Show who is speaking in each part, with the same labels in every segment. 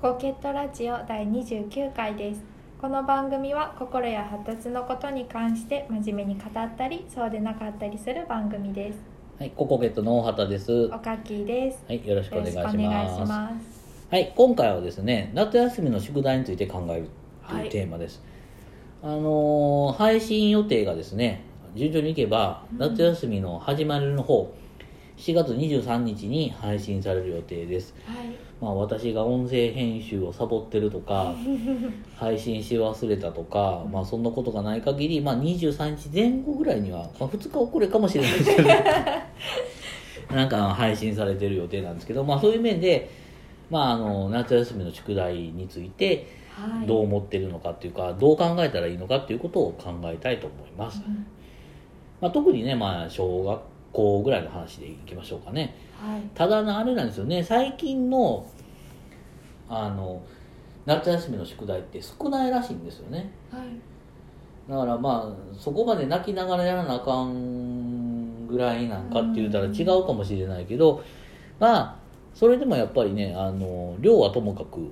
Speaker 1: ココケットラジオ第29回ですこの番組は心や発達のことに関して真面目に語ったりそうでなかったりする番組です
Speaker 2: はい、ココゲットの大畑です。
Speaker 1: お
Speaker 2: は
Speaker 1: かきです
Speaker 2: い、よろしくお
Speaker 1: よろ
Speaker 2: 願いし
Speaker 1: しくお願い
Speaker 2: ます。
Speaker 1: します
Speaker 2: はい、今回はですね、夏休みの宿題について考えると
Speaker 1: はいいう
Speaker 2: テーマです。あのー配信予定がですね、順調にいけば、
Speaker 1: うん
Speaker 2: 夏休みの始まりの方、7月23日に配信される予定です。
Speaker 1: はい
Speaker 2: まあ、私が音声編集をサボってるとか、配信し忘れたとか、まあ、そんなことがない限り、まあ、23日前後ぐらいには、まあ、2日遅れかもしれないですけど、なんか配信されてる予定なんですけど、まあ、そういう面で、まあ、あの夏休みの宿題について
Speaker 1: はい
Speaker 2: どう思ってるのかっていうか、どう考えたらいいのかっていうことを考えたいと思います。
Speaker 1: うん
Speaker 2: まあ、特にね、まあ、小学校ぐらいの話でいきましょうかね。
Speaker 1: はい。
Speaker 2: ただなあれなんですよね。最近のあの夏休みの宿題って少ないらしいんですよね。
Speaker 1: はい。
Speaker 2: だからまあそこまで泣きながらやらなあかんぐらいなんかって言ったら違うかもしれないけどまあそれでもやっぱりねあの量はともかく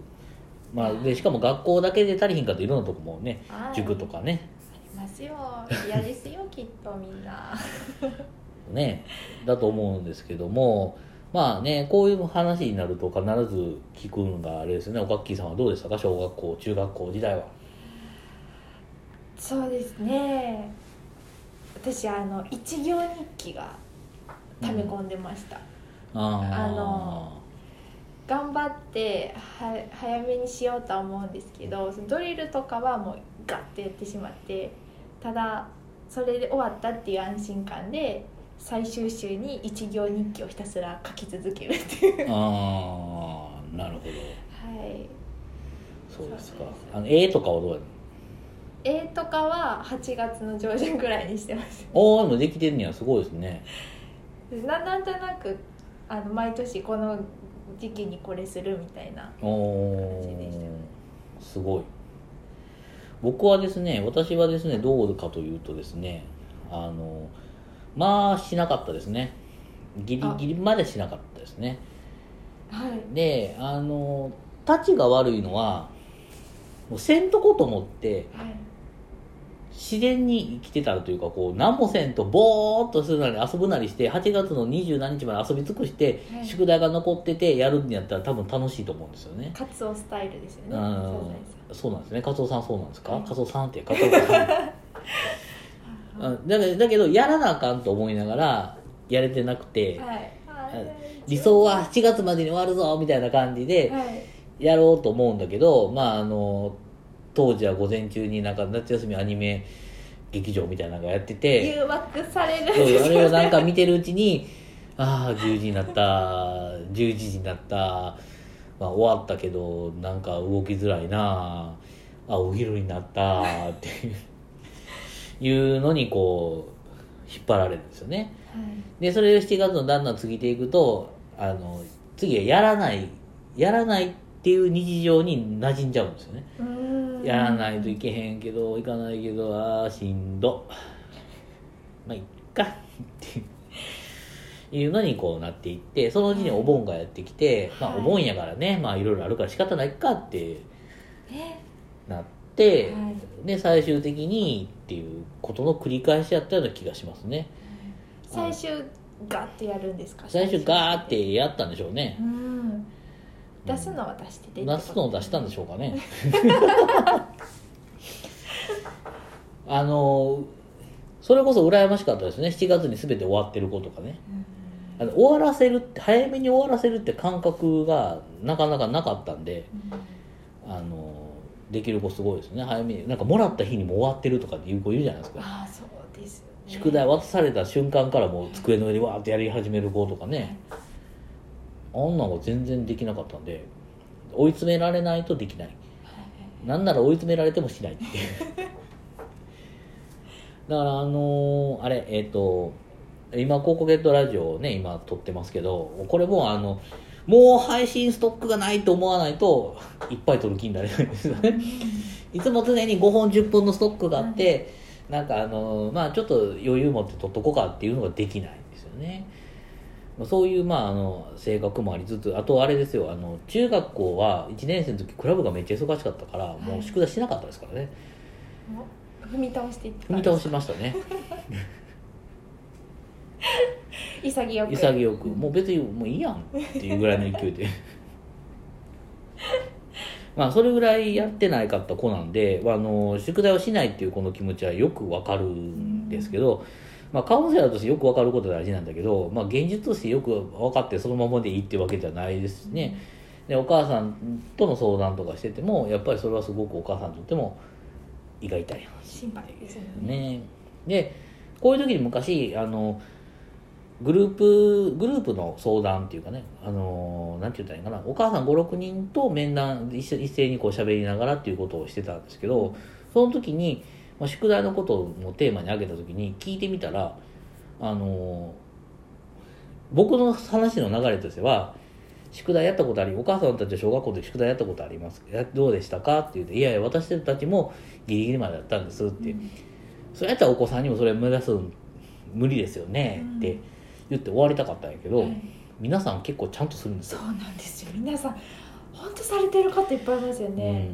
Speaker 2: まあでしかも学校だけで足りひんかっていろんなとこもね
Speaker 1: はい。
Speaker 2: 塾とかね。
Speaker 1: ありますよ。嫌ですよきっとみんな
Speaker 2: ねだと思うんですけどもまあねこういう話になると必ず聞くのがあれですね。おかっきーさんはどうでしたか？小学校中学校時代は。
Speaker 1: そうですね。私あの一行日記が溜め込んでました、
Speaker 2: あー。
Speaker 1: あの頑張っては早めにしようとは思うんですけどそのドリルとかはもうガッてやってしまってただそれで終わったっていう安心感で最終週に一行日記をひたすら書き続けるっていう。
Speaker 2: あーなるほど。
Speaker 1: はい。
Speaker 2: そうですか。あの絵とかはどうやる
Speaker 1: 絵とかは8月の上旬くらいにしてます。
Speaker 2: おおでもできてるにはすごいですね。
Speaker 1: ななんとなくあの毎年この時期にこれするみたいな
Speaker 2: お
Speaker 1: 感じでした
Speaker 2: ーすごい。僕はですね私はですねどうかというとですねあのまあしなかったですね。ギリギリまでしなかったですね。
Speaker 1: はい。
Speaker 2: であのたちが悪いのはもうせんとこと思って
Speaker 1: はい。
Speaker 2: 自然に生きてたらというかこう何もせんとぼーっとするなり遊ぶなりして8月の二十何日まで遊び尽くして、
Speaker 1: はい。
Speaker 2: 宿題が残っててやるんやったら多分楽しいと思うんですよね。
Speaker 1: カツオスタイルですよね。
Speaker 2: そうなんですね。カツオさんそうなんですか、
Speaker 1: はい。
Speaker 2: カツオさんってカツオさん うん。だけどだけどやらなあかんと思いながらやれてなくて、
Speaker 1: はい。
Speaker 2: 理想は8月までに終わるぞみたいな感じで
Speaker 1: はい。
Speaker 2: やろうと思うんだけどまああの当時は午前中になんか夏休みアニメ劇場みたいなのがやってて
Speaker 1: 誘惑される。
Speaker 2: そうあれをなんか見てるうちにああ10時になった11時になった、まあ、終わったけどなんか動きづらいなあお昼になったっていういうのにこう引っ張られるんですよね。でそれを7月のだんだん過ぎていくとあの次はやらないやらないっていう日常に馴染んじゃうんですよね。やらないといけへんけど行かないけどああしんど。まあいっかっていう。のにこうなっていってそのうちにお盆がやってきて、まあ
Speaker 1: はい。
Speaker 2: お盆やからねまあいろいろあるから仕方ないかって
Speaker 1: え？
Speaker 2: なって、
Speaker 1: はい
Speaker 2: で最終的にっていうことの繰り返しやったような気がしますね。
Speaker 1: 最終ガッてやるんですか？
Speaker 2: 最初ガーってやったんでしょうね。
Speaker 1: うん。出すのは出してて
Speaker 2: 出すのを出したんでしょうかね。あのそれこそ羨ましかったですね。7月に全て終わってる子とかね。あの終わらせるって早めに終わらせるって感覚がなかなかなかったんであのできる子すごいですね。早めになんかもらった日にもう終わってるとかっていう子いるじゃないですか。
Speaker 1: ああそうですよね。
Speaker 2: 宿題渡された瞬間からもう机の上にわーってやり始める子とかね。あんなのが全然できなかったんで追い詰められないとできない。なんなら追い詰められてもしないっていう。だからあのーあれえっ、と今ココゲットラジオをね今撮ってますけどこれもあのもう配信ストックがないと思わないといっぱい撮る気になれないんですよね。いつも常に5本10本のストックがあって、なんかあのまあちょっと余裕持って撮っとこうかっていうのができないんですよね。そういうまああの性格もありつつあとあれですよあの中学校は1年生の時クラブがめっちゃ忙しかったからもう宿題しなかったですからね。
Speaker 1: 踏み倒していって
Speaker 2: 踏み倒しましたね
Speaker 1: 潔く。
Speaker 2: 潔く。もう別にもういいやんっていうぐらいの勢いで。まあそれぐらいやってないかった子なんであの宿題をしないっていう子の気持ちはよくわかるんですけど、まあ、カウンセラーとしてよくわかることは大事なんだけど、まあ、現実としてよく分かってそのままでいいっていうわけじゃないですしね。でお母さんとの相談とかしててもやっぱりそれはすごくお母さんにとっても胃が痛い話。
Speaker 1: 心配ですよね。
Speaker 2: ね。でこういう時に昔あのグループグループの相談っていうかねあのなんて言ったらいいかな。お母さん56人と面談一緒一斉にこう喋りながらっていうことをしてたんですけどその時に、まあ、宿題のことをテーマに挙げた時に聞いてみたらあの僕の話の流れとしては宿題やったことありお母さんたちは小学校で宿題やったことあります。やどうでしたかって言って「いやいや私たちもギリギリまでやったんです」って、それやったらお子さんにもそれ目指すん無理ですよねって言って終わりたかったんやけど、
Speaker 1: はい。
Speaker 2: 皆さん結構ちゃんとするんですよ、
Speaker 1: そうなんですよ。皆さん本当されてる方いっぱいいますよね、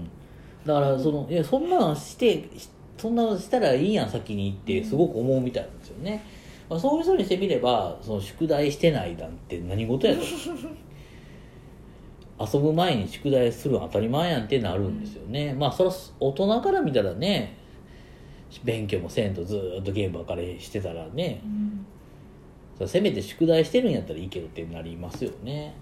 Speaker 2: うん、だからそのいやそんなのしてしそんなのしたらいいやん先にってすごく思うみたいなんですよね、まあ、そういう人にしてみればその宿題してないなんて何事やと。遊ぶ前に宿題するの当たり前やんってなるんですよね、まあそれは大人から見たらね勉強もせんとずーっとゲームばっかりしてたらね
Speaker 1: うん
Speaker 2: せめて宿題してるんやったらいいけどってなりますよね。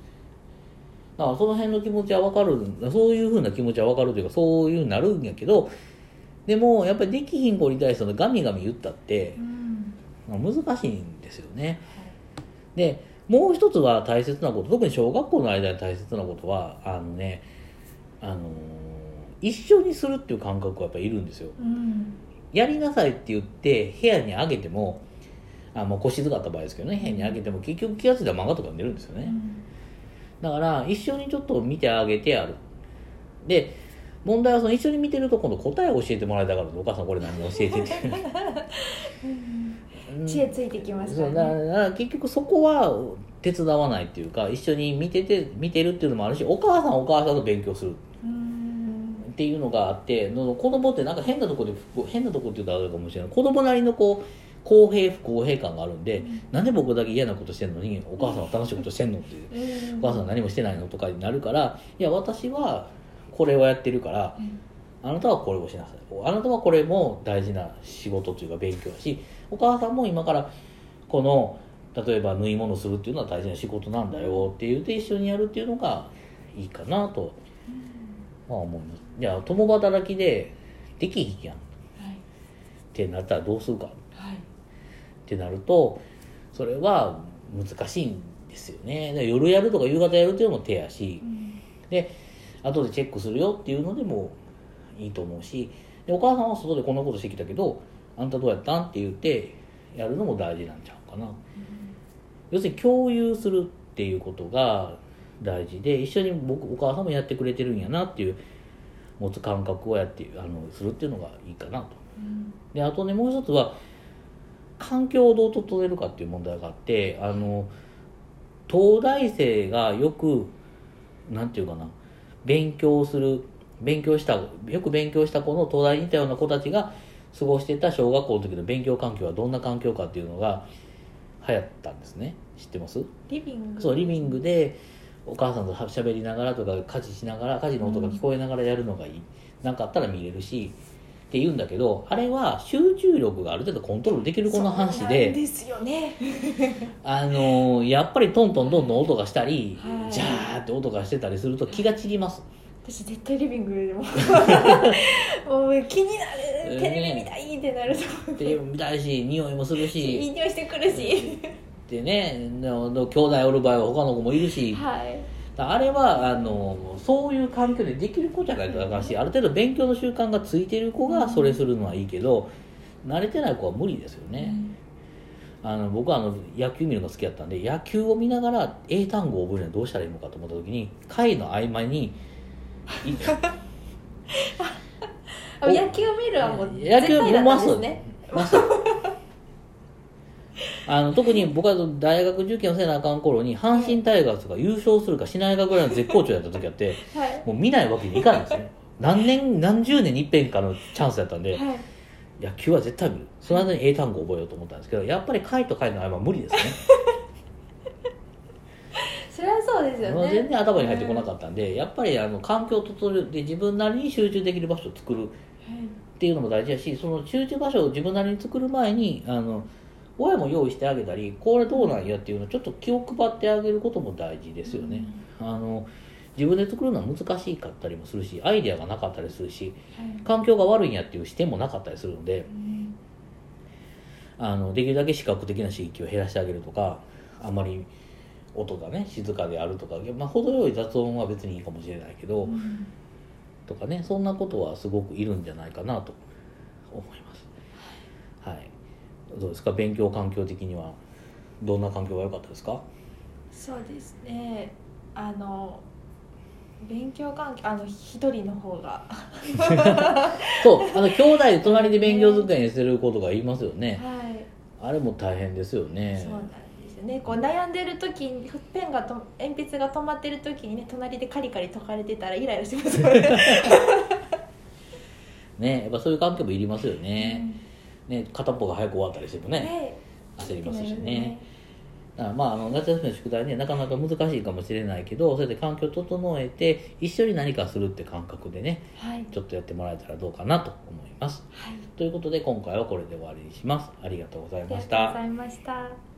Speaker 2: だからその辺の気持ちは分かるそういうふうな気持ちは分かるというかそういうふうになるんやけどでもやっぱりできひん子に対してのガミガミ言ったって
Speaker 1: うん。
Speaker 2: まあ難しいんですよね。でもう一つは大切なこと特に小学校の間に大切なことはあのねあのー一緒にするっていう感覚はやっぱいるんですよ。
Speaker 1: うん。
Speaker 2: やりなさいって言って部屋にあげてもあもう腰塚った場合ですけどね。部屋にあげても結局気が付いたら漫画とか寝るんですよね、だから一緒にちょっと見てあげてやる。で問題はその一緒に見てると今度答えを教えてもらいたがるお母さんこれ何教えてってうん。
Speaker 1: 知恵ついてきますか
Speaker 2: そうだから
Speaker 1: ね
Speaker 2: だから結局そこは手伝わないっていうか一緒に見てて見てるっていうのもあるしお母さんはお母さんと勉強する。
Speaker 1: うん。
Speaker 2: っていうのがあっての子供ってなんか変なとこで変なとこって言うとあるかもしれない。子供なりのこう公平不公平感があるんで、なんで僕だけ嫌なことしてんのにお母さんは楽しいことしてんのっていう、
Speaker 1: うん。
Speaker 2: お母さんは何もしてないのとかになるからいや私はこれをやってるから
Speaker 1: うん。
Speaker 2: あなたはこれをしなさい。あなたはこれも大事な仕事というか勉強だしお母さんも今からこの例えば縫い物するっていうのは大事な仕事なんだよって言って一緒にやるっていうのがいいかなと、まあ思います。いや共働きでできひんやん。っ
Speaker 1: はい。
Speaker 2: てなったらどうするか。
Speaker 1: はい
Speaker 2: ってなるとそれは難しいんですよね。で夜やるとか夕方やるっていうのも手やし
Speaker 1: うん。
Speaker 2: で後でチェックするよっていうのでもいいと思うしでお母さんは外でこんなことしてきたけどあんたどうやったんって言ってやるのも大事なんちゃうかな。要するに共有するっていうことが大事で一緒に僕お母さんもやってくれてるんやなっていう持つ感覚をやってあのするっていうのがいいかなと。
Speaker 1: うん。
Speaker 2: であとねもう一つは環境をどう整えるかっていう問題があってあの東大生がよくなんていうかな勉強する勉強したよく勉強した子の東大にいたような子たちが過ごしてた小学校の時の勉強環境はどんな環境かっていうのが流行ったんですね。知ってます？
Speaker 1: リビング。
Speaker 2: そうリビングでお母さんとしゃべりながらとか家事しながら家事の音が聞こえながらやるのがいい、なんかあったら見れるしって言うんだけどあれは集中力がある程度コントロールできる子の話で
Speaker 1: ですよね。
Speaker 2: あのーやっぱりトントンどんどん音がしたり、
Speaker 1: はい。
Speaker 2: ジャーって音がしてたりすると気が散ります。
Speaker 1: 私絶対リビングでも もう気になるテレビ見たいってなると。
Speaker 2: テレビも見たいし匂いもする
Speaker 1: いい
Speaker 2: し
Speaker 1: 匂いしてくるし。
Speaker 2: でね兄弟おる場合は他の子もいるし。
Speaker 1: はい
Speaker 2: あれはあのそういう環境でできる子じゃないとあかんしある程度勉強の習慣がついてる子がそれするのはいいけど慣れてない子は無理ですよね、あの僕はあの野球見るの好きだったんで野球を見ながら英単語を覚えるにはどうしたらいいのかと思った時に回の合間に
Speaker 1: 野球見るはもう絶対だったんですね
Speaker 2: あの特に僕は大学受験をせなあかん頃に阪神タイガースが優勝するかしないかぐらいの絶好調やった時あって
Speaker 1: はい。
Speaker 2: もう見ないわけにいかないんですね。何年何十年に一遍かのチャンスやったんで。
Speaker 1: はい
Speaker 2: 野球は絶対見るその間に英単語覚えようと思ったんですけどやっぱり回と回の合間は無理ですね。
Speaker 1: それはそうですよね。
Speaker 2: 全然頭に入ってこなかったんでやっぱりあの環境を整えて自分なりに集中できる場所を作るっていうのも大事だしその集中場所を自分なりに作る前にあの親も用意してあげたりこれどうなんやっていうのをちょっと気を配ってあげることも大事ですよね、あの自分で作るのは難しかったりもするしアイデアがなかったりするし
Speaker 1: はい。
Speaker 2: 環境が悪いんやっていう視点もなかったりするので
Speaker 1: うん。
Speaker 2: あのできるだけ視覚的な刺激を減らしてあげるとかあんまり音がね静かであるとか、まあ、程よい雑音は別にいいかもしれないけど、
Speaker 1: うん。
Speaker 2: とかねそんなことはすごくいるんじゃないかなと思います。はいどうですか？勉強環境的には。どんな環境が良かったですか？
Speaker 1: そうですね。あの勉強関係あの一人の方が。
Speaker 2: そうあの兄弟隣で勉強机にしてることがいますよね。
Speaker 1: はい。
Speaker 2: あれも大変ですよね。
Speaker 1: そうなんですよね。こう悩んでる時にペンがと鉛筆が止まってる時にね隣でカリカリ解かれてたらイライラしますよね。
Speaker 2: ねやっぱそういう環境もいりますよね,、ね片っぽが早く終わったりしてもね
Speaker 1: ね。
Speaker 2: 焦りますしね。だからまああの夏休みの宿題ねなかなか難しいかもしれないけどそれで環境を整えて一緒に何かするって感覚でね
Speaker 1: はい。
Speaker 2: ちょっとやってもらえたらどうかなと思います。
Speaker 1: はい。
Speaker 2: ということで今回はこれで終わりにします。ありがとうござい
Speaker 1: ありが
Speaker 2: ました
Speaker 1: とうございました